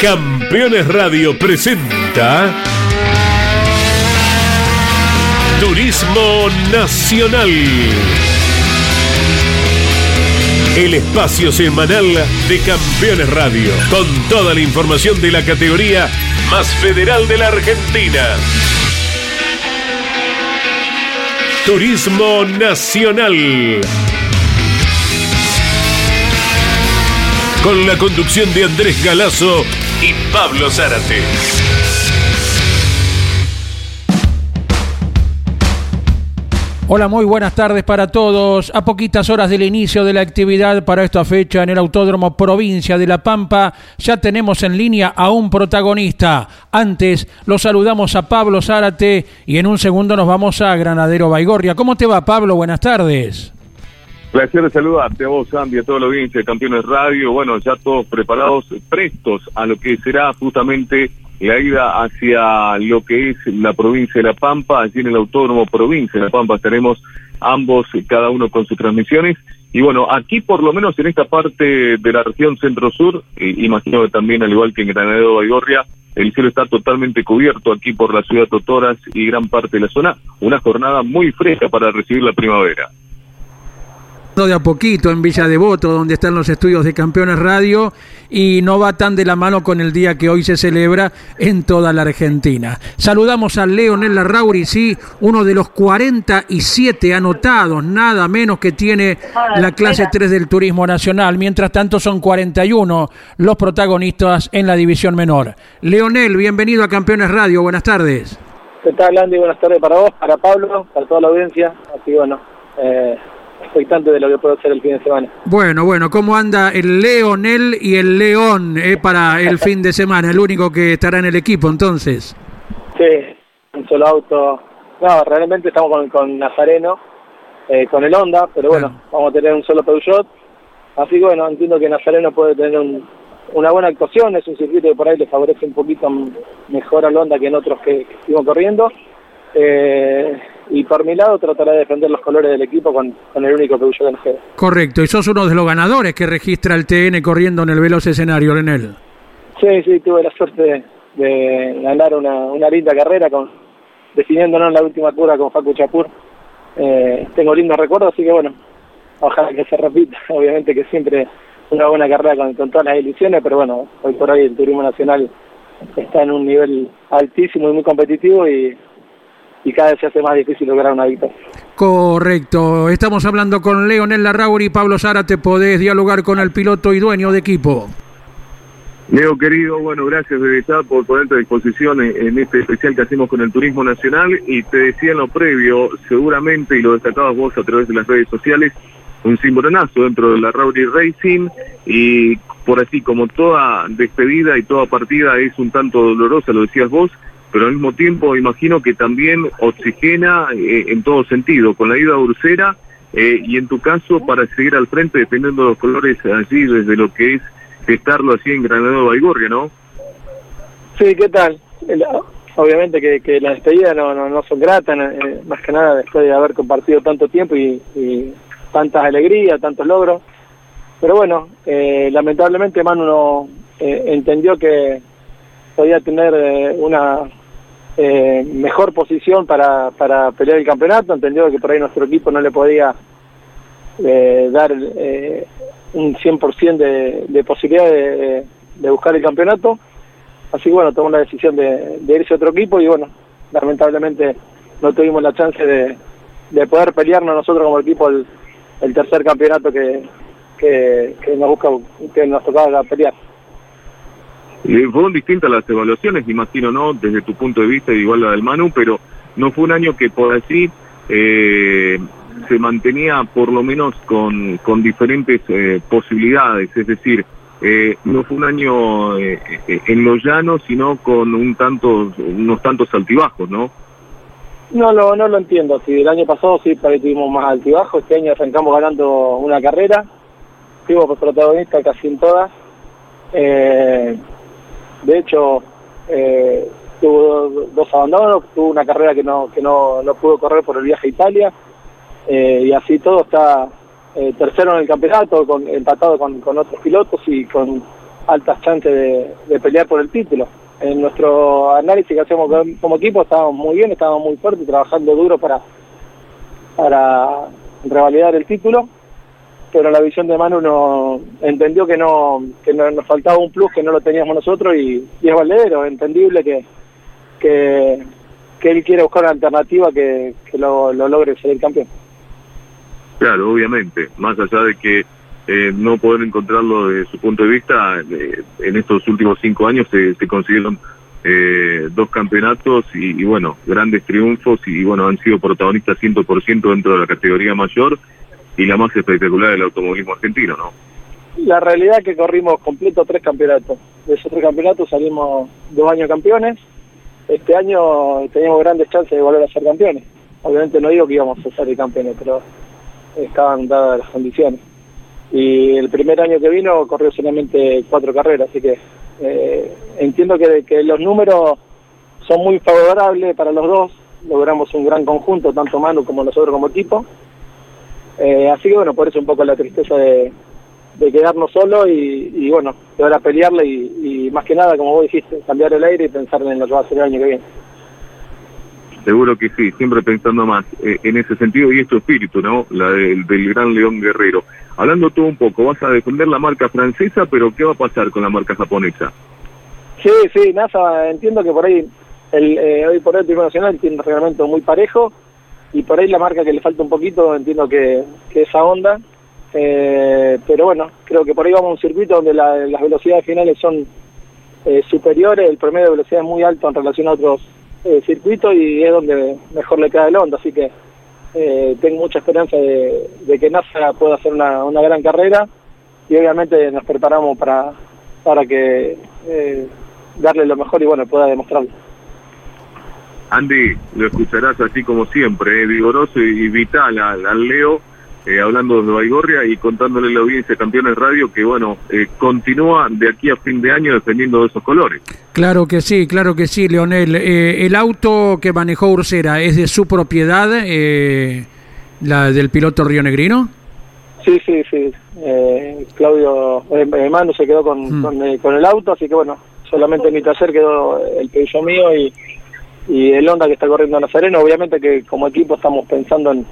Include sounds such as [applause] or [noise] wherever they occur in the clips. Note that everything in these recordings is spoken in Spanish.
Campeones Radio presenta Turismo Nacional. El espacio semanal de Campeones Radio, con toda la información de la categoría más federal de la Argentina. Turismo Nacional. Con la conducción de Andrés Galazo y Pablo Zárate. Hola, muy buenas tardes para todos. A poquitas horas del inicio de la actividad para esta fecha en el Autódromo Provincia de La Pampa, ya tenemos en línea a un protagonista. Antes lo saludamos a Pablo Zárate y en un segundo nos vamos a Granadero Baigorria. ¿Cómo te va, Pablo? Buenas tardes. Placer de saludarte a vos, Andy, a toda la audiencia de Campeones Radio. Bueno, ya todos preparados, prestos a lo que será justamente la ida hacia lo que es la provincia de La Pampa. Allí en el Autódromo Provincia de La Pampa estaremos ambos, cada uno con sus transmisiones. Y bueno, aquí por lo menos en esta parte de la región centro-sur, imagino que también al igual que en Granadero Baigorria, el cielo está totalmente cubierto aquí por la ciudad de Totoras y gran parte de la zona. Una jornada muy fresca para recibir la primavera de a poquito en Villa Devoto, donde están los estudios de Campeones Radio, y no va tan de la mano con el día que hoy se celebra en toda la Argentina. Saludamos a Leonel Larrauri, sí, uno de los 47 anotados, nada menos que tiene la clase 3 del Turismo Nacional. Mientras tanto, son 41 los protagonistas en la división menor. Leonel, bienvenido a Campeones Radio, buenas tardes. ¿Qué tal, Andy? Buenas tardes para vos, para Pablo, para toda la audiencia. Así bueno. Eh de lo que puedo hacer el fin de semana. Bueno, bueno, ¿cómo anda el Leonel y el León eh, para el [laughs] fin de semana? El único que estará en el equipo entonces. Sí, un solo auto. No, realmente estamos con, con Nazareno, eh, con el Honda, pero bueno, vamos a tener un solo Peugeot. Así que bueno, entiendo que Nazareno puede tener una buena actuación, es un circuito que por ahí le favorece un poquito mejor al Honda que en otros que, que corriendo. Eh, y por mi lado trataré de defender los colores del equipo con, el único Peugeot que nos queda. Correcto, y sos uno de los ganadores que registra el TN corriendo en el veloz escenario, Lenel. Sí, sí, tuve la suerte de, ganar una, una, linda carrera con definiéndonos en la última cura con Facu Chapur. Eh, tengo lindos recuerdos, así que bueno, ojalá que se repita. [laughs] Obviamente que siempre una buena carrera con, con todas las ilusiones, pero bueno, hoy por hoy el turismo nacional está en un nivel altísimo y muy competitivo y y cada vez se hace más difícil lograr una victoria. Correcto. Estamos hablando con Leonel Larrauri y Pablo Zárate. Podés dialogar con el piloto y dueño de equipo. Leo, querido, bueno, gracias de estar por ponerte a disposición en, este especial que hacemos con el Turismo Nacional. Y te decía en lo previo, seguramente, y lo destacabas vos a través de las redes sociales, un cimbronazo dentro de la Rauri Racing. Y por así, como toda despedida y toda partida es un tanto dolorosa, lo decías vos, pero al mismo tiempo imagino que también oxigena eh, en todo sentido, con la ida a Ursera eh, y en tu caso para seguir al frente dependiendo de los colores allí desde lo que es estarlo así en Granado Baigorria, ¿no? Sí, ¿qué tal? Obviamente que, que las despedidas no, no, son gratas, eh, más que nada después de haber compartido tanto tiempo y, y tantas alegrías, tantos logros. Pero bueno, lamentablemente Manu no entendió que podía tener una eh, mejor posición para, para pelear el campeonato, entendió que por ahí nuestro equipo no le podía eh, dar eh, un 100% de, de posibilidad de, buscar el campeonato, así bueno, tomó la decisión de, irse a otro equipo y bueno, lamentablemente no tuvimos la chance de, de poder pelearnos nosotros como equipo el, tercer campeonato que, que nos busca, que nos tocaba pelear. Fueron distintas las evaluaciones, imagino, ¿no? Desde tu punto de vista, igual la del Manu, pero no fue un año que por así eh, se mantenía por lo menos con, con diferentes eh, posibilidades, es decir, eh, no fue un año en lo llano, sino con un tanto, unos tantos altibajos, ¿no? No, no, no lo entiendo. Si el año pasado sí tuvimos más altibajos, este año arrancamos ganando una carrera, fuimos protagonistas casi en todas. De hecho, eh, tuvo dos abandonos, tuvo una carrera que no, que no, no pudo correr por el viaje a Italia, eh, y así todo está eh, tercero en el campeonato, empatado con, con otros pilotos y con altas chances de, de, pelear por el título. En nuestro análisis que hacemos como equipo estábamos muy bien, estábamos muy fuertes, trabajando duro para, para revalidar el título, pero la visión de Manu no, entendió que no que nos faltaba un plus que no lo teníamos nosotros y, y es valedero, entendible que, que, él quiere buscar una alternativa que, que lo, lo logre ser campeón. Claro, obviamente, más allá de que eh, no poder encontrarlo desde su punto de vista, eh, en estos últimos cinco años se, se consiguieron eh, dos campeonatos y, y, bueno, grandes triunfos y, bueno, han sido protagonistas 100% dentro de la categoría mayor y la más espectacular del automovilismo argentino, ¿no? La realidad es que corrimos completo tres campeonatos. De esos tres campeonatos salimos dos años campeones. Este año teníamos grandes chances de volver a ser campeones. Obviamente no digo que íbamos a ser campeones, pero estaban dadas las condiciones. Y el primer año que vino corrió solamente cuatro carreras, así que eh, entiendo que, que, los números son muy favorables para los dos. Logramos un gran conjunto, tanto Manu como nosotros como equipo. Eh, así que bueno, por eso un poco la tristeza de, de quedarnos solos y, y, bueno, de ahora pelearle y, y, más que nada, como vos dijiste, cambiar el aire y pensar en lo que va a ser el año que viene. Seguro que sí, siempre pensando más eh, en ese sentido y es tu espíritu, ¿no? La del, del gran León Guerrero. Hablando tú un poco, vas a defender la marca francesa, pero ¿qué va a pasar con la marca japonesa? Sí, sí, NASA, entiendo que por ahí, el, eh, hoy por hoy el Primo Nacional tiene un reglamento muy parejo y por ahí la marca que le falta un poquito, entiendo que, que esa onda, eh, pero bueno, creo que por ahí vamos a un circuito donde la, las velocidades finales son eh, superiores, el promedio de velocidad es muy alto en relación a otros eh, circuito y es donde mejor le queda el Honda, así que tengo mucha esperanza de, de, que NASA pueda hacer una, una gran carrera y obviamente nos preparamos para, para que darle lo mejor y bueno, pueda demostrarlo. Andy, lo escucharás así como siempre, eh, vigoroso y vital al, al Leo, eh, hablando de Baigorria y contándole a la audiencia de Campeones Radio que, bueno, eh, continúa de aquí a fin de año defendiendo esos colores. Claro que sí, claro que sí, Leonel. Eh, el auto que manejó Ursera es de su propiedad, eh, la del piloto Río Negrino. Sí, sí, sí. Eh, Claudio Manu se quedó con, hmm. con, con, el auto, así que bueno, solamente en mi taller quedó el piso mío y, y el Honda que está corriendo a Nazareno. Obviamente que como equipo estamos pensando en,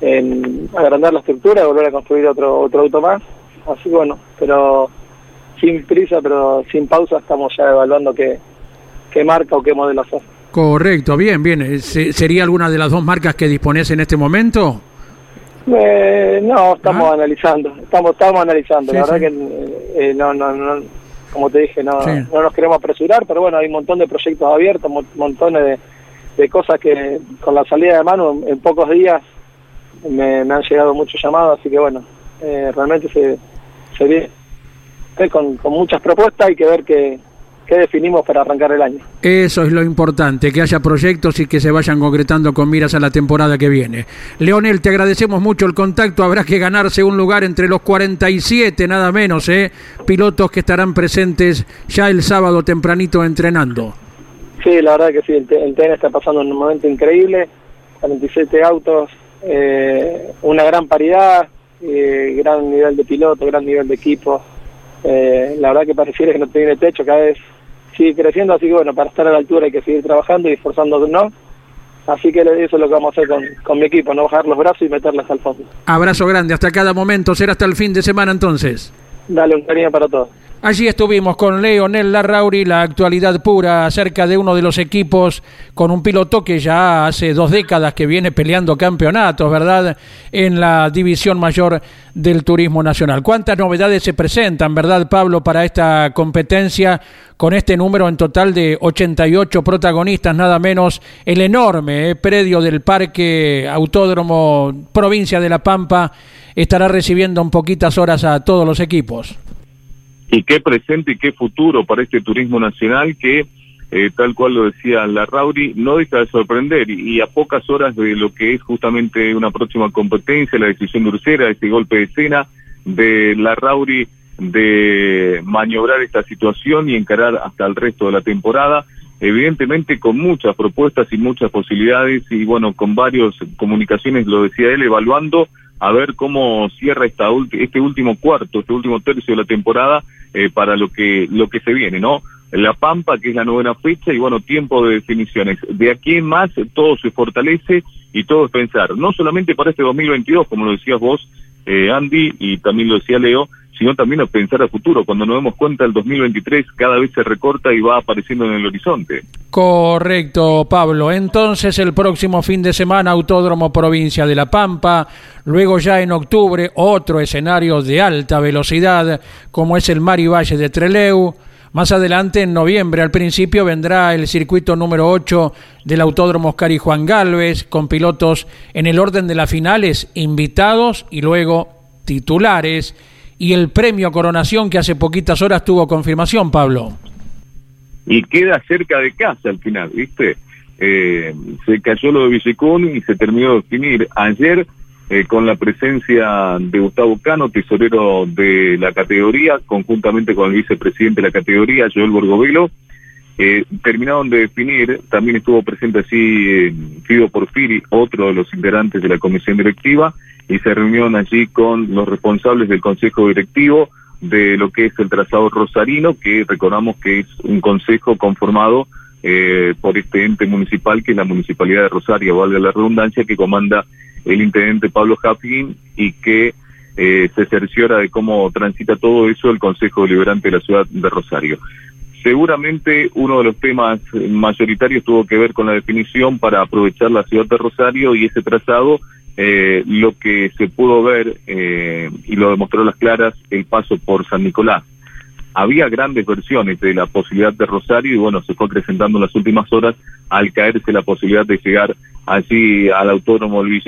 en agrandar la estructura, volver a construir otro otro auto más. Así bueno, pero sin prisa, pero sin pausa, estamos ya evaluando qué, qué marca o qué modelo hacer. Correcto, bien, bien. ¿Sería alguna de las dos marcas que dispones en este momento? Eh, no, estamos ¿Ah? analizando, estamos estamos analizando. Sí, la verdad sí. que eh, no, no, no, como te dije, no, sí. no nos queremos apresurar, pero bueno, hay un montón de proyectos abiertos, montones de, de cosas que con la salida de mano en, pocos días me, me, han llegado muchos llamados, así que bueno, eh, realmente se, se viene con, con, muchas propuestas, hay que ver qué, qué definimos para arrancar el año. Eso es lo importante, que haya proyectos y que se vayan concretando con miras a la temporada que viene. Leonel, te agradecemos mucho el contacto, habrá que ganarse un lugar entre los 47, nada menos, ¿eh? pilotos que estarán presentes ya el sábado tempranito entrenando. Sí, la verdad que sí, el, el TN está pasando un momento increíble, 47 autos, eh, una gran paridad, eh, gran nivel de piloto, gran nivel de equipo. Eh, la verdad que pareciera que no tiene techo, cada vez sigue creciendo, así que bueno, para estar a la altura hay que seguir trabajando y esforzándonos. Así que eso es lo que vamos a hacer con, con mi equipo, no bajar los brazos y meterlas al fondo. Abrazo grande, hasta cada momento, será hasta el fin de semana entonces. Dale un cariño para todos. Allí estuvimos con Leonel Larrauri, la actualidad pura acerca de uno de los equipos con un piloto que ya hace dos décadas que viene peleando campeonatos, ¿verdad? En la división mayor del turismo nacional. ¿Cuántas novedades se presentan, verdad, Pablo, para esta competencia con este número en total de 88 protagonistas, nada menos el enorme eh, predio del Parque Autódromo Provincia de La Pampa estará recibiendo en poquitas horas a todos los equipos? Y qué presente y qué futuro para este turismo nacional que, eh, tal cual lo decía la Rauri, no deja de sorprender y, a pocas horas de lo que es justamente una próxima competencia, la decisión de Ursera, este golpe de escena de la Rauri de maniobrar esta situación y encarar hasta el resto de la temporada, evidentemente con muchas propuestas y muchas posibilidades y bueno, con varias comunicaciones, lo decía él, evaluando a ver cómo cierra esta este último cuarto, este último tercio de la temporada eh, para lo que lo que se viene, ¿no? La Pampa, que es la novena fecha, y bueno, tiempo de definiciones. De aquí en más, todo se fortalece y todo es pensar, no solamente para este 2022, como lo decías vos, eh, Andy, y también lo decía Leo, sino también a pensar a futuro. Cuando nos demos cuenta, el 2023 cada vez se recorta y va apareciendo en el horizonte. Correcto, Pablo. Entonces, el próximo fin de semana, Autódromo Provincia de La Pampa. Luego, ya en octubre, otro escenario de alta velocidad, como es el Mari Valle de Treleu. Más adelante, en noviembre, al principio, vendrá el circuito número 8 del Autódromo Oscar y Juan Galvez, con pilotos en el orden de las finales, invitados y luego titulares y el premio Coronación que hace poquitas horas tuvo confirmación, Pablo. Y queda cerca de casa al final, ¿viste? Eh, se cayó lo de Villicún y se terminó de definir ayer eh, con la presencia de Gustavo Cano, tesorero de la categoría, conjuntamente con el vicepresidente de la categoría, Joel Borgovelo. Eh, terminaron de definir, también estuvo presente así eh, Fido Porfiri, otro de los integrantes de la comisión directiva, y se reunieron allí con los responsables del consejo directivo de lo que es el trazado rosarino, que recordamos que es un consejo conformado eh, por este ente municipal que es la municipalidad de Rosario, valga la redundancia, que comanda el intendente Pablo Jafín y que eh, se cerciora de cómo transita todo eso el Consejo Deliberante de la ciudad de Rosario. Seguramente uno de los temas mayoritarios tuvo que ver con la definición para aprovechar la ciudad de Rosario y ese trazado eh, lo que se pudo ver, eh, y lo demostró las claras, el paso por San Nicolás. Había grandes versiones de la posibilidad de Rosario y bueno, se fue acrecentando en las últimas horas al caerse la posibilidad de llegar allí al autónomo Luis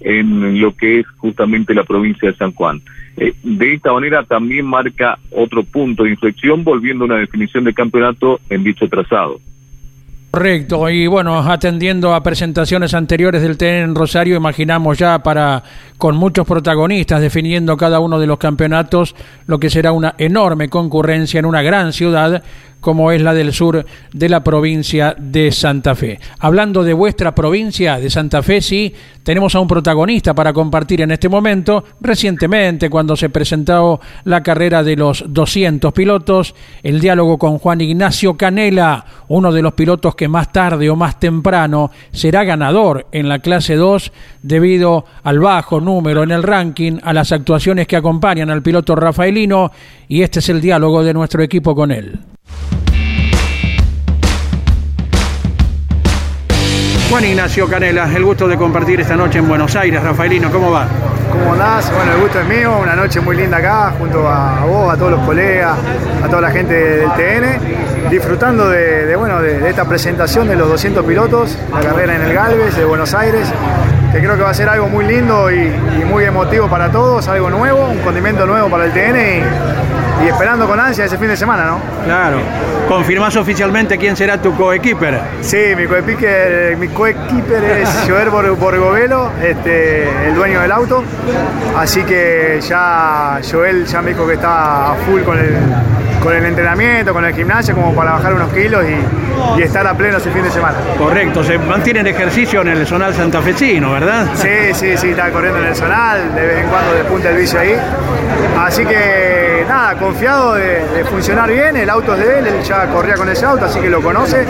en lo que es justamente la provincia de San Juan. Eh, de esta manera también marca otro punto de inflexión volviendo a una definición de campeonato en dicho trazado. Correcto, y bueno, atendiendo a presentaciones anteriores del TN en Rosario, imaginamos ya para con muchos protagonistas definiendo cada uno de los campeonatos lo que será una enorme concurrencia en una gran ciudad como es la del sur de la provincia de Santa Fe. Hablando de vuestra provincia de Santa Fe, sí, tenemos a un protagonista para compartir en este momento. Recientemente, cuando se presentó la carrera de los 200 pilotos, el diálogo con Juan Ignacio Canela, uno de los pilotos que más tarde o más temprano será ganador en la clase 2 debido al bajo número en el ranking, a las actuaciones que acompañan al piloto rafaelino, y este es el diálogo de nuestro equipo con él. Juan Ignacio Canela, el gusto de compartir esta noche en Buenos Aires. Rafaelino, ¿cómo va? ¿Cómo andás? Bueno, el gusto es mío, una noche muy linda acá, junto a vos, a todos los colegas, a toda la gente del TN, disfrutando de, bueno, de, esta presentación de los 200 pilotos, la carrera en el Galvez de Buenos Aires, que creo que va a ser algo muy lindo y, muy emotivo para todos, algo nuevo, un condimento nuevo para el TN y esperando con ansia ese fin de semana, ¿no? Claro. ¿Confirmás oficialmente quién será tu coequiper? Sí, mi coequiper, mi coequiper es [laughs] Joer Borgovelo, este, el dueño del auto. Así que ya Joel ya me dijo que está a full con el, con el entrenamiento, con el gimnasio, como para bajar unos kilos y, estar a pleno ese fin de semana. Correcto, se mantiene el ejercicio en el zonal santafesino, ¿verdad? Sí, sí, sí, está corriendo en el zonal, de vez en cuando despunta el vicio ahí. Así que nada, confiado de, funcionar bien, el auto es de él, él ya corría con ese auto, así que lo conoce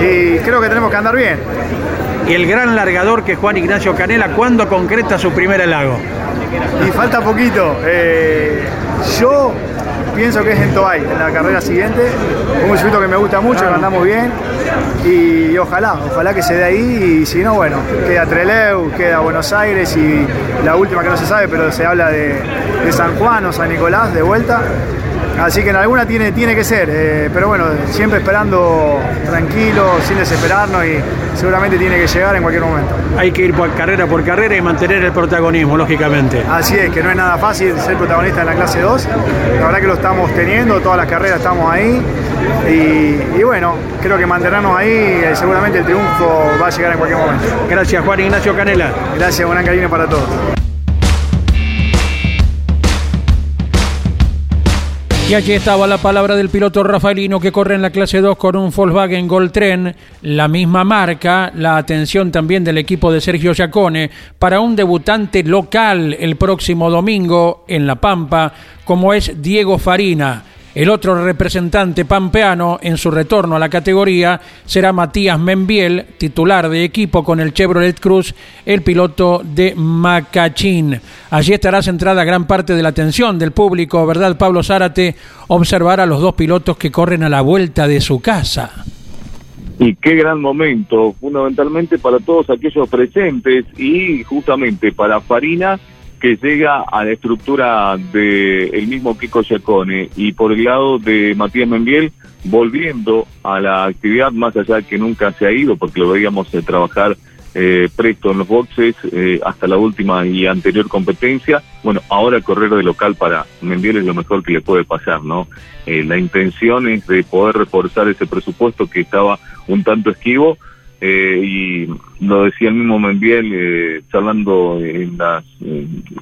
y creo que tenemos que andar bien. Y el gran largador que Juan Ignacio Canela, ¿cuándo concreta su primer helago? Y falta poquito. Eh, yo pienso que es en Tobay, en la carrera siguiente. Un circuito que me gusta mucho, que andamos bien. Y, ojalá, ojalá que se dé ahí. Y si no, bueno, queda Treleu, queda Buenos Aires y la última que no se sabe, pero se habla de, de San Juan o San Nicolás de vuelta. Así que en alguna tiene, tiene que ser, eh, pero bueno, siempre esperando tranquilo, sin desesperarnos y seguramente tiene que llegar en cualquier momento. Hay que ir por carrera por carrera y mantener el protagonismo, lógicamente. Así es, que no es nada fácil ser protagonista en la clase 2. La verdad que lo estamos teniendo, todas las carreras estamos ahí. Y, bueno, creo que mantenernos ahí, eh, seguramente el triunfo va a llegar en cualquier momento. Gracias Juan Ignacio Canela. Gracias, buena cariño para todos. Y allí estaba la palabra del piloto Rafaelino que corre en la clase 2 con un Volkswagen Goltren, la misma marca, la atención también del equipo de Sergio Giacone para un debutante local el próximo domingo en La Pampa, como es Diego Farina. El otro representante pampeano en su retorno a la categoría será Matías Membiel, titular de equipo con el Chevrolet Cruz, el piloto de Macachín. Allí estará centrada gran parte de la atención del público, ¿verdad, Pablo Zárate? Observar a los dos pilotos que corren a la vuelta de su casa. Y qué gran momento, fundamentalmente para todos aquellos presentes y justamente para Farina que llega a la estructura del el mismo Kiko Giacone y por el lado de Matías Membiel volviendo a la actividad más allá de que nunca se ha ido porque lo veíamos eh, trabajar eh, presto en los boxes eh, hasta la última y anterior competencia. Bueno, ahora correr de local para Membiel es lo mejor que le puede pasar, ¿no? la intención es de poder reforzar ese presupuesto que estaba un tanto esquivo eh, y lo decía el mismo Membiel eh, charlando en las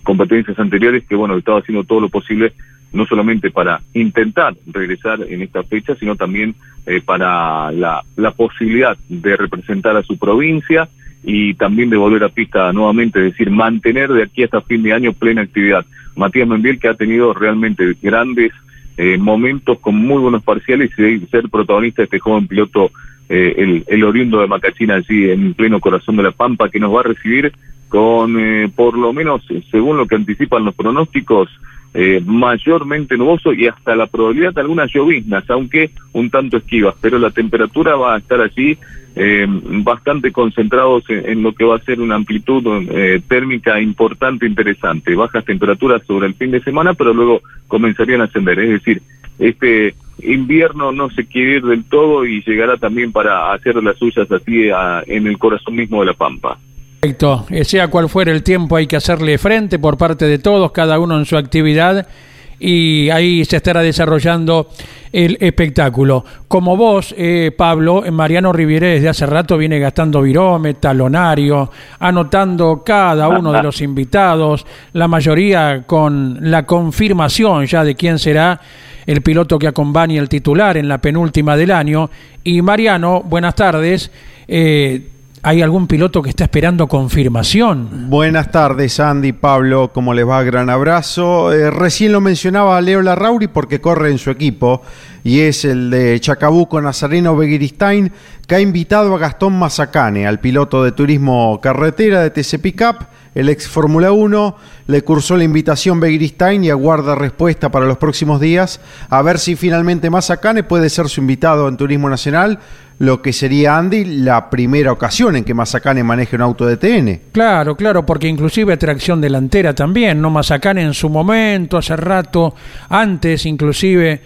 competencias anteriores que bueno estaba haciendo todo lo posible no solamente para intentar regresar en esta fecha sino también eh, para la, la posibilidad de representar a su provincia y también de volver a pista nuevamente, es decir, mantener de aquí hasta fin de año plena actividad. Matías Membiel que ha tenido realmente grandes eh, momentos con muy buenos parciales y ser protagonista de este joven piloto eh, el, el, oriundo de Macachina allí en pleno corazón de la Pampa, que nos va a recibir con, eh, por lo menos, según lo que anticipan los pronósticos, eh, mayormente nuboso y hasta la probabilidad de algunas lloviznas, aunque un tanto esquivas, pero la temperatura va a estar allí eh, bastante concentrados en, lo que va a ser una amplitud eh, térmica importante, interesante. Bajas temperaturas sobre el fin de semana, pero luego comenzarían a ascender. Es decir, este invierno no se quiere ir del todo y llegará también para hacer las suyas así en el corazón mismo de la Pampa. Perfecto, eh, sea cual fuera el tiempo hay que hacerle frente por parte de todos, cada uno en su actividad y ahí se estará desarrollando el espectáculo. Como vos, eh, Pablo, Mariano Riviere desde hace rato viene gastando virome, talonario, anotando cada uno de los [laughs] invitados, la mayoría con la confirmación ya de quién será el piloto que acompañe el titular en la penúltima del año. Y Mariano, buenas tardes. Eh, ¿Hay algún piloto que está esperando confirmación? Buenas tardes, Andy, Pablo, ¿cómo les va? Gran abrazo. Eh, recién lo mencionaba Leo Larrauri porque corre en su equipo y es el de Chacabuco Nazareno Begiristain, que ha invitado a Gastón Mazacane, al piloto de turismo carretera de TC Pickup, el ex Fórmula 1, le cursó la invitación Begiristain y aguarda respuesta para los próximos días a ver si finalmente Mazacane puede ser su invitado en Turismo Nacional lo que sería, Andy, la primera ocasión en que Mazacane maneje un auto de TN. Claro, claro, porque inclusive tracción delantera también, ¿no? Mazacane en su momento, hace rato, antes inclusive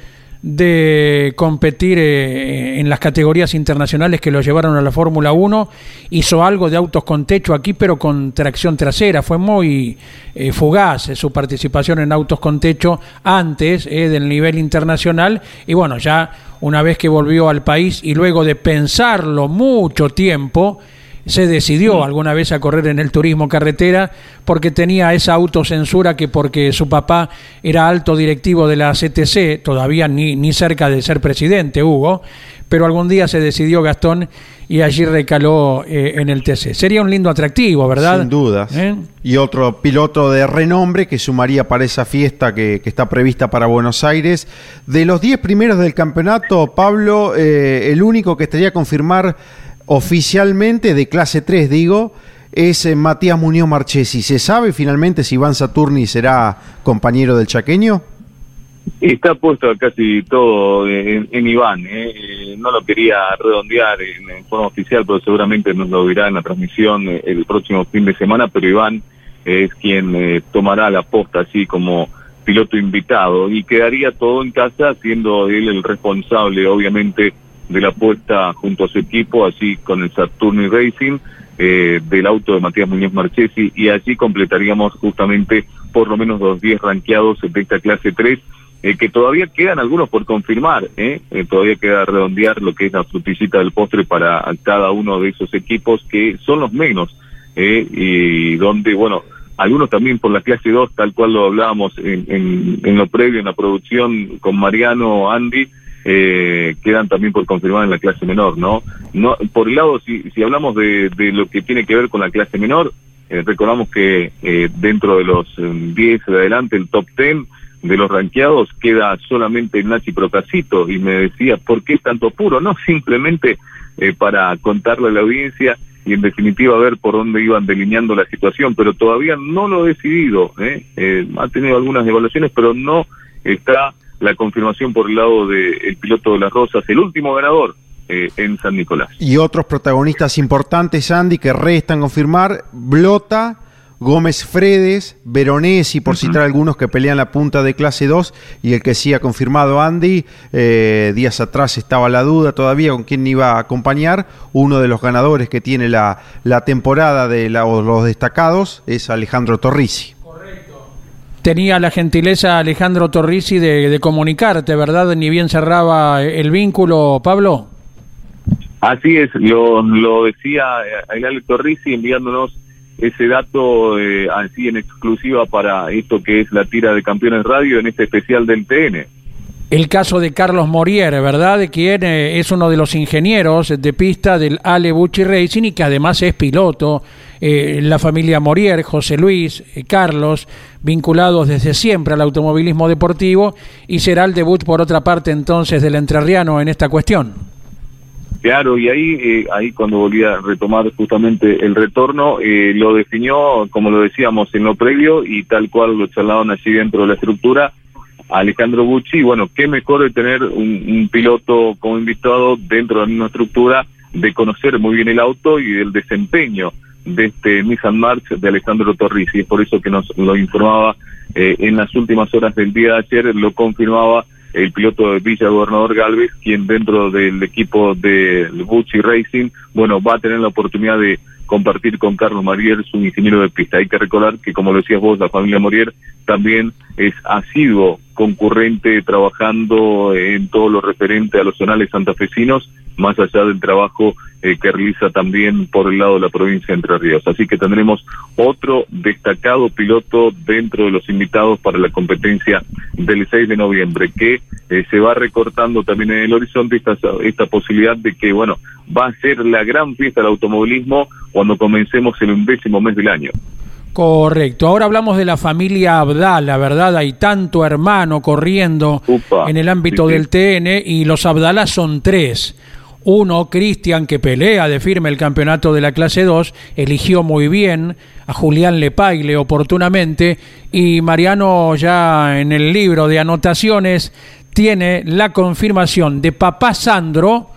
de competir eh, en las categorías internacionales que lo llevaron a la Fórmula 1. Hizo algo de autos con techo aquí, pero con tracción trasera. Fue muy eh, fugaz su participación en autos con techo antes eh, del nivel internacional. Y bueno, ya una vez que volvió al país y luego de pensarlo mucho tiempo, se decidió alguna vez a correr en el turismo carretera porque tenía esa autocensura que porque su papá era alto directivo de la CTC, todavía ni, ni cerca de ser presidente, Hugo, pero algún día se decidió Gastón y allí recaló eh, en el TC. Sería un lindo atractivo, ¿verdad? Sin dudas. ¿Eh? Y otro piloto de renombre que sumaría para esa fiesta que, que está prevista para Buenos Aires. De los 10 primeros del campeonato, Pablo, eh, el único que estaría a confirmar oficialmente de clase 3, digo, es eh, Matías Muñoz Marchesi. ¿Se sabe finalmente si Iván Saturni será compañero del chaqueño? Está puesto casi todo en, Iván. ¿eh? ¿eh? No lo quería redondear en, forma oficial, pero seguramente nos lo dirá en la transmisión eh, el próximo fin de semana. Pero Iván es quien tomará la posta así como piloto invitado y quedaría todo en casa, siendo él el responsable, obviamente, de la apuesta junto a su equipo, así con el Saturni Racing, eh, del auto de Matías Muñoz Marchesi, y allí completaríamos justamente por lo menos los 10 ranqueados de esta clase 3, eh, que todavía quedan algunos por confirmar, ¿eh? todavía queda redondear lo que es la fruticita del postre para cada uno de esos equipos, que son los menos, y donde, bueno, algunos también por la clase 2, tal cual lo hablábamos en, en, lo previo, en la producción con Mariano, Andy, eh, quedan también por confirmar en la clase menor, ¿no? no por el lado, si, si hablamos de, de lo que tiene que ver con la clase menor, eh, recordamos que eh, dentro de los 10 eh, de adelante, el top 10 de los ranqueados, queda solamente Nachi Procasito y me decía, ¿por qué tanto puro? No, [laughs] simplemente para contarle a la audiencia y en definitiva ver por dónde iban delineando la situación, pero todavía no lo he decidido. ¿eh? ha tenido algunas evaluaciones, pero no está la confirmación por el lado del piloto de las Rosas, el último ganador eh, en San Nicolás. Y otros protagonistas importantes, Andy, que restan confirmar, Blota, Gómez Fredes, Veronesi, por citar algunos que pelean la punta de clase 2, y el que sí ha confirmado Andy, eh, días atrás estaba la duda todavía con quién iba a acompañar, uno de los ganadores que tiene la, la temporada de los destacados es Alejandro Torrisi tenía la gentileza Alejandro Torrisi de, de, comunicarte, ¿verdad? Ni bien cerraba el vínculo, Pablo. Así es, lo, lo decía Ailale Torrisi enviándonos ese dato eh, así en exclusiva para esto que es la tira de Campeones Radio en este especial del TN. El caso de Carlos Morier, ¿verdad? Quien eh, es uno de los ingenieros de pista del Ale Bucci Racing y que además es piloto. Eh, la familia Morier, José Luis, Carlos, vinculados desde siempre al automovilismo deportivo y será el debut por otra parte entonces del entrerriano en esta cuestión. Claro, y ahí, eh, ahí cuando volví a retomar justamente el retorno, eh, lo definió, como lo decíamos en lo previo, y tal cual lo charlaban allí dentro de la estructura, Alejandro Bucci, bueno, qué mejor de tener un, piloto como invitado dentro de la misma estructura, de conocer muy bien el auto y el desempeño de este Nissan March de Alejandro Torres, y es por eso que nos lo informaba eh, en las últimas horas del día de ayer, lo confirmaba el piloto de Villa Gobernador Galvez, quien dentro del equipo de Gucci Racing, bueno, va a tener la oportunidad de compartir con Carlos Marier, su ingeniero de pista. Hay que recordar que, como lo decías vos, la familia Morier también es asiduo concurrente trabajando en todo lo referente a los zonales santafesinos, más allá del trabajo eh, que realiza también por el lado de la provincia de Entre Ríos. Así que tendremos otro destacado piloto dentro de los invitados para la competencia del 6 de noviembre, que eh, se va recortando también en el horizonte esta, esta posibilidad de que, bueno, va a ser la gran fiesta del automovilismo cuando comencemos el undécimo mes del año. Correcto. Ahora hablamos de la familia Abdala, ¿verdad? Hay tanto hermano corriendo en el ámbito del TN y los Abdala son tres. Uno, Cristian, que pelea de firme el campeonato de la clase 2, eligió muy bien a Julián Lepaile oportunamente y Mariano ya en el libro de anotaciones tiene la confirmación de papá Sandro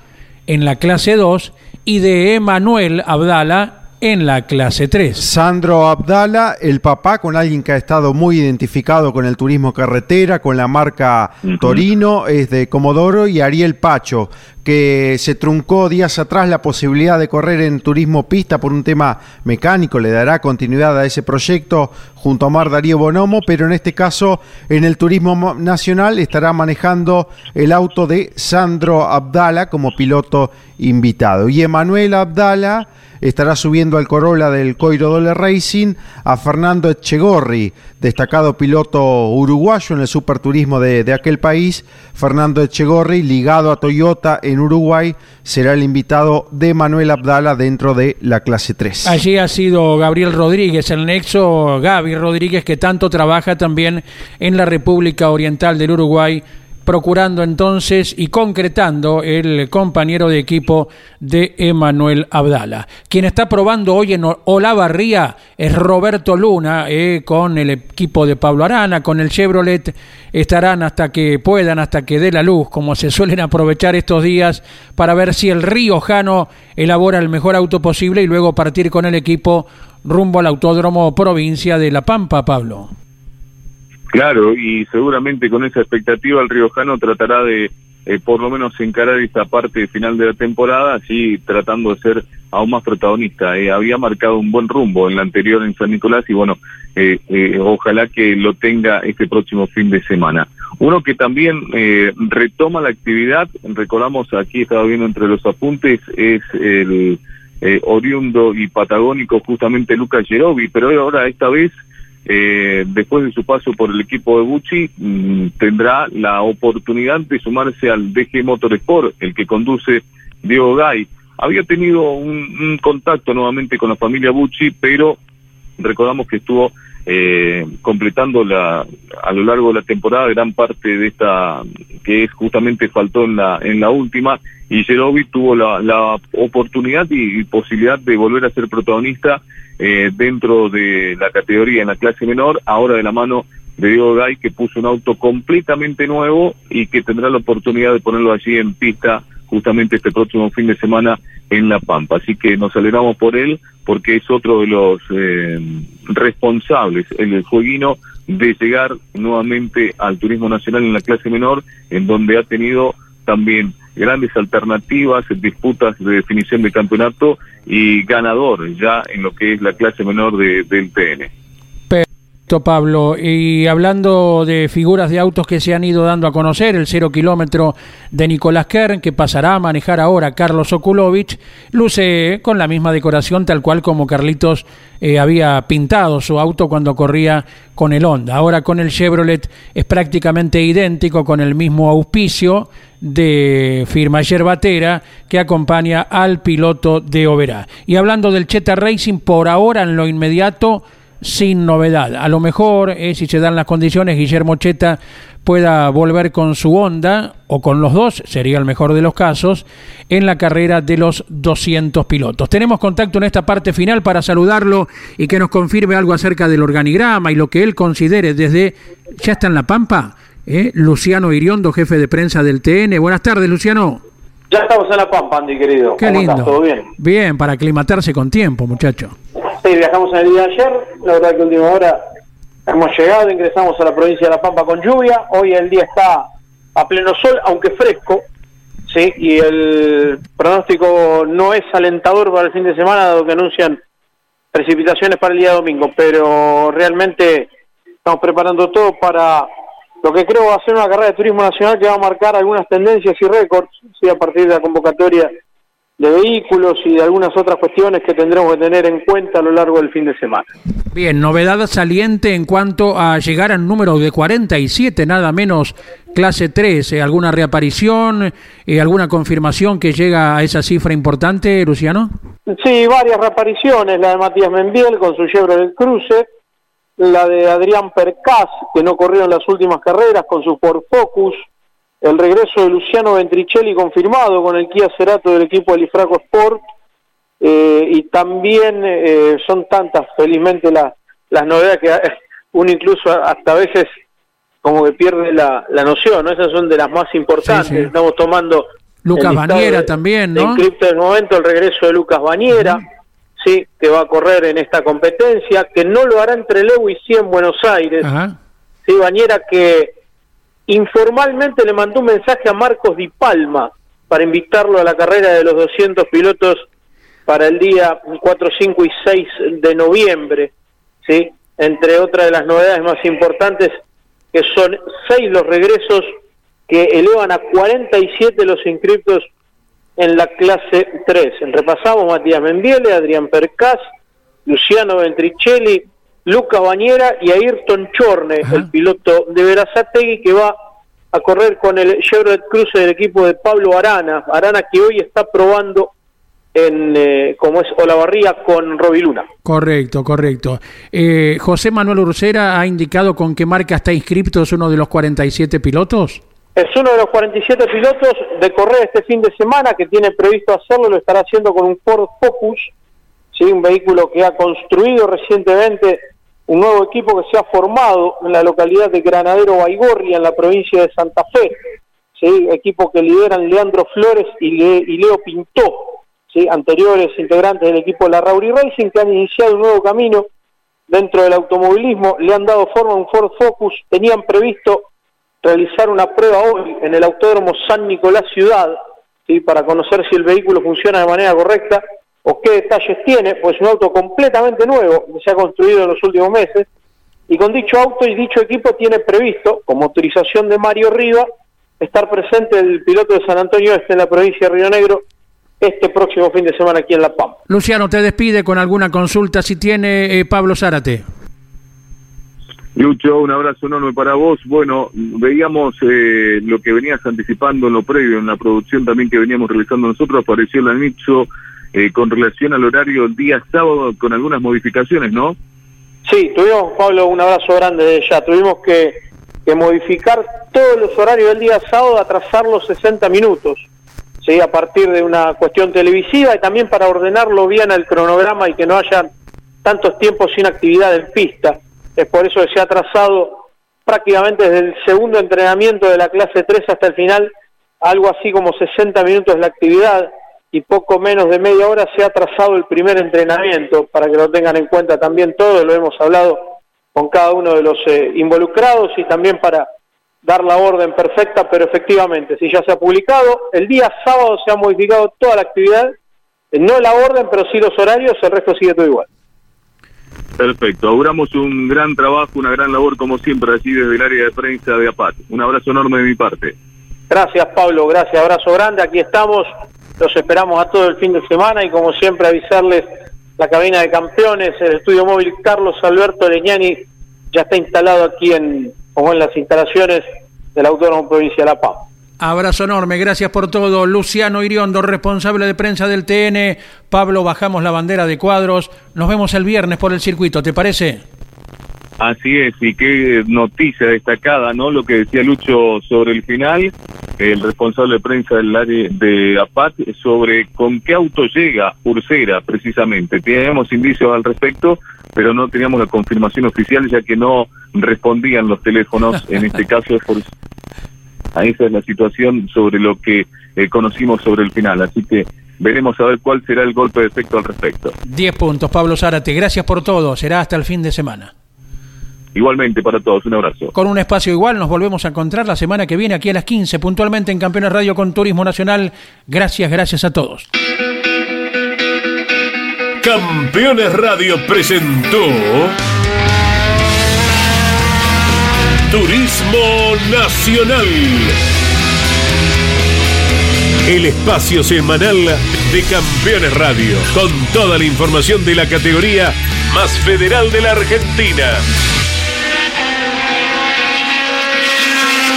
en la clase 2 y de Emanuel Abdala en la clase 3. Sandro Abdala, el papá, con alguien que ha estado muy identificado con el turismo carretera, con la marca Torino, es de Comodoro, y Ariel Pacho, que se truncó días atrás la posibilidad de correr en turismo pista por un tema mecánico, le dará continuidad a ese proyecto junto a Mar Darío Bonomo, pero en este caso en el turismo nacional estará manejando el auto de Sandro Abdala como piloto invitado. Y Emanuel Abdala estará subiendo al Corolla del Coiro Dole Racing a Fernando Echegorri, destacado piloto uruguayo en el superturismo de, de aquel país. Fernando Echegorri, ligado a Toyota en Uruguay, será el invitado de Manuel Abdala dentro de la clase 3. Allí ha sido Gabriel Rodríguez, el nexo Gaby Rodríguez, que tanto trabaja también en la República Oriental del Uruguay procurando entonces y concretando el compañero de equipo de Emanuel Abdala. Quien está probando hoy en Olavarría es Roberto Luna, eh, con el equipo de Pablo Arana, con el Chevrolet, estarán hasta que puedan, hasta que dé la luz, como se suelen aprovechar estos días, para ver si el Riojano elabora el mejor auto posible y luego partir con el equipo rumbo al Autódromo Provincia de La Pampa, Pablo. Claro, y seguramente con esa expectativa el Riojano tratará de eh, por lo menos encarar esta parte final de la temporada, así tratando de ser aún más protagonista. Eh, había marcado un buen rumbo en la anterior en San Nicolás y bueno, eh, ojalá que lo tenga este próximo fin de semana. Uno que también retoma la actividad, recordamos aquí estaba viendo entre los apuntes, es el eh, oriundo y patagónico justamente Lucas Gerovi, pero ahora esta vez, eh, después de su paso por el equipo de Bucci, mm, tendrá la oportunidad de sumarse al DG Motorsport, el que conduce Diego Gay. Había tenido un, contacto nuevamente con la familia Bucci, pero recordamos que estuvo eh, completando la, a lo largo de la temporada gran parte de esta que es justamente faltó en la en la última y Jerobi tuvo la, la oportunidad y, posibilidad de volver a ser protagonista eh, dentro de la categoría en la clase menor ahora de la mano de Diego Gay que puso un auto completamente nuevo y que tendrá la oportunidad de ponerlo allí en pista justamente este próximo fin de semana en La Pampa. Así que nos alegramos por él porque es otro de los eh, responsables, el jueguino, de llegar nuevamente al turismo nacional en la clase menor, en donde ha tenido también grandes alternativas, disputas de definición de campeonato y ganador ya en lo que es la clase menor de, del TN. Pablo. Y hablando de figuras de autos que se han ido dando a conocer, el cero kilómetro de Nicolás Kern, que pasará a manejar ahora Carlos Okulovich, luce con la misma decoración, tal cual como Carlitos eh, había pintado su auto cuando corría con el Honda. Ahora con el Chevrolet es prácticamente idéntico, con el mismo auspicio de firma Yerbatera que acompaña al piloto de Oberá. Y hablando del Cheta Racing, por ahora en lo inmediato sin novedad. A lo mejor, eh, si se dan las condiciones, Guillermo Cheta pueda volver con su Honda o con los dos, sería el mejor de los casos, en la carrera de los 200 pilotos. Tenemos contacto en esta parte final para saludarlo y que nos confirme algo acerca del organigrama y lo que él considere desde, ya está en La Pampa, eh, Luciano Iriondo, jefe de prensa del TN. Buenas tardes, Luciano. Ya estamos en La Pampa, Andy, querido. Qué lindo. ¿Todo bien? Bien, para aclimatarse con tiempo, muchacho. Sí, viajamos en el día de ayer, la verdad que última hora hemos llegado, ingresamos a la provincia de La Pampa con lluvia, hoy el día está a pleno sol, aunque fresco, sí, y el pronóstico no es alentador para el fin de semana, dado que anuncian precipitaciones para el día domingo, pero realmente estamos preparando todo para lo que creo va a ser una carrera de turismo nacional que va a marcar algunas tendencias y récords, sí, a partir de la convocatoria de vehículos y de algunas otras cuestiones que tendremos que tener en cuenta a lo largo del fin de semana. Bien, novedad saliente en cuanto a llegar al número de 47, nada menos clase 3. ¿eh? ¿Alguna reaparición, eh, alguna confirmación que llega a esa cifra importante, Luciano? Sí, varias reapariciones, la de Matías Mendiel con su del Cruce, la de Adrián Percas, que no corrió en las últimas carreras con su Ford Focus, el regreso de Luciano Ventricelli confirmado con el Kia Cerato del equipo del Ifraco Sport eh, y también eh, son tantas felizmente las novedades que uno incluso hasta a veces como que pierde la, noción, ¿no? Esas son de las más importantes. Estamos tomando Lucas Bañera también, ¿no? En del momento el regreso de Lucas Bañera, sí, que va a correr en esta competencia, que no lo hará entre Lewis y en Buenos Aires. Sí, Bañera que informalmente le mandó un mensaje a Marcos Di Palma para invitarlo a la carrera de los 200 pilotos para el día 4, 5 y 6 de noviembre, ¿sí? entre otras de las novedades más importantes, que son seis los regresos que elevan a 47 los inscriptos en la clase 3. Repasamos Matías Mendiele, Adrián Percas, Luciano Ventricelli, Luca Bañera y Ayrton Chorne, el piloto de Verazategui que va a correr con el Chevrolet Cruze del equipo de Pablo Arana, Arana que hoy está probando en eh, como es Olavarría con Robiluna. Correcto, correcto. Eh, José Manuel Ursera ha indicado con qué marca está inscrito, es uno de los 47 pilotos. Es uno de los 47 pilotos de correr este fin de semana que tiene previsto hacerlo, lo estará haciendo con un Ford Focus, ¿sí? un vehículo que ha construido recientemente un nuevo equipo que se ha formado en la localidad de Granadero Baigorria, en la provincia de Santa Fe, ¿sí? equipo que lideran Leandro Flores y, Leo Pintó, ¿sí? anteriores integrantes del equipo de la Rauri Racing, que han iniciado un nuevo camino dentro del automovilismo, le han dado forma a un Ford Focus, tenían previsto realizar una prueba hoy en el Autódromo San Nicolás Ciudad, ¿sí? para conocer si el vehículo funciona de manera correcta, o qué detalles tiene, pues un auto completamente nuevo que se ha construido en los últimos meses, y con dicho auto y dicho equipo tiene previsto, como autorización de Mario Riva, estar presente el piloto de San Antonio Este en la provincia de Río Negro este próximo fin de semana aquí en La Pampa. Luciano, te despide con alguna consulta si tiene eh, Pablo Zárate. Lucho, un abrazo enorme para vos. Bueno, veíamos eh, lo que venías anticipando en lo previo, en la producción también que veníamos realizando nosotros, apareció el anexo eh, con relación al horario el día sábado con algunas modificaciones, ¿no? Sí, tuvimos, Pablo, un abrazo grande de ya. Tuvimos que, que modificar todos los horarios del día sábado, atrasarlos 60 minutos, ¿sí? a partir de una cuestión televisiva y también para ordenarlo bien al cronograma y que no haya tantos tiempos sin actividad en pista. Es por eso que se ha trazado prácticamente desde el segundo entrenamiento de la clase 3 hasta el final, algo así como 60 minutos de la actividad y poco menos de media hora se ha trazado el primer entrenamiento, para que lo tengan en cuenta también todo, lo hemos hablado con cada uno de los eh, involucrados y también para dar la orden perfecta, pero efectivamente, si ya se ha publicado, el día sábado se ha modificado toda la actividad, no la orden, pero sí los horarios, el resto sigue todo igual. Perfecto, auguramos un gran trabajo, una gran labor como siempre allí desde el área de prensa de APAT. Un abrazo enorme de mi parte. Gracias Pablo, gracias, abrazo grande, aquí estamos, los esperamos a todo el fin de semana y como siempre avisarles la cabina de campeones, el estudio móvil Carlos Alberto Leñani ya está instalado aquí en, como en las instalaciones del Autónomo Provincia de La Paz. Abrazo enorme, gracias por todo. Luciano Iriondo, responsable de prensa del TN. Pablo, bajamos la bandera de cuadros. Nos vemos el viernes por el circuito, ¿te parece? Así es, y qué noticia destacada, ¿no? Lo que decía Lucho sobre el final, el responsable de prensa del área de APAT, sobre con qué auto llega Ursera, precisamente. Teníamos indicios al respecto, pero no teníamos la confirmación oficial, ya que no respondían los teléfonos, [laughs] en este caso es por esa es la situación sobre lo que eh, conocimos sobre el final. Así que veremos a ver cuál será el golpe de efecto al respecto. Diez puntos, Pablo Zárate. Gracias por todo. Será hasta el fin de semana. Igualmente para todos, un abrazo. Con un espacio igual nos volvemos a encontrar la semana que viene aquí a las 15, puntualmente en Campeones Radio con Turismo Nacional. Gracias, gracias a todos. Campeones Radio presentó Turismo Nacional. El espacio semanal de Campeones Radio, con toda la información de la categoría más federal de la Argentina.